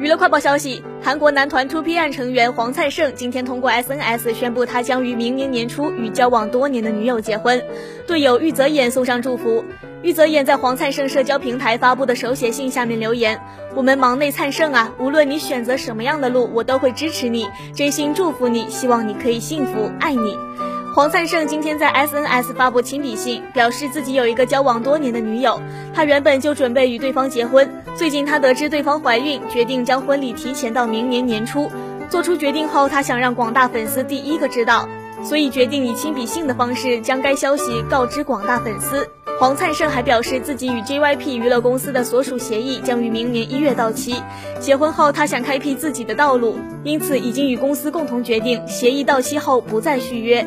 娱乐快报消息，韩国男团 T.O.P 成员黄灿盛今天通过 SNS 宣布，他将于明年年初与交往多年的女友结婚。队友玉泽演送上祝福。玉泽演在黄灿盛社交平台发布的手写信下面留言：“我们忙内灿盛啊，无论你选择什么样的路，我都会支持你，真心祝福你，希望你可以幸福，爱你。”黄灿盛今天在 SNS 发布亲笔信，表示自己有一个交往多年的女友，他原本就准备与对方结婚。最近他得知对方怀孕，决定将婚礼提前到明年年初。做出决定后，他想让广大粉丝第一个知道，所以决定以亲笔信的方式将该消息告知广大粉丝。黄灿盛还表示，自己与 JYP 娱乐公司的所属协议将于明年一月到期。结婚后，他想开辟自己的道路，因此已经与公司共同决定，协议到期后不再续约。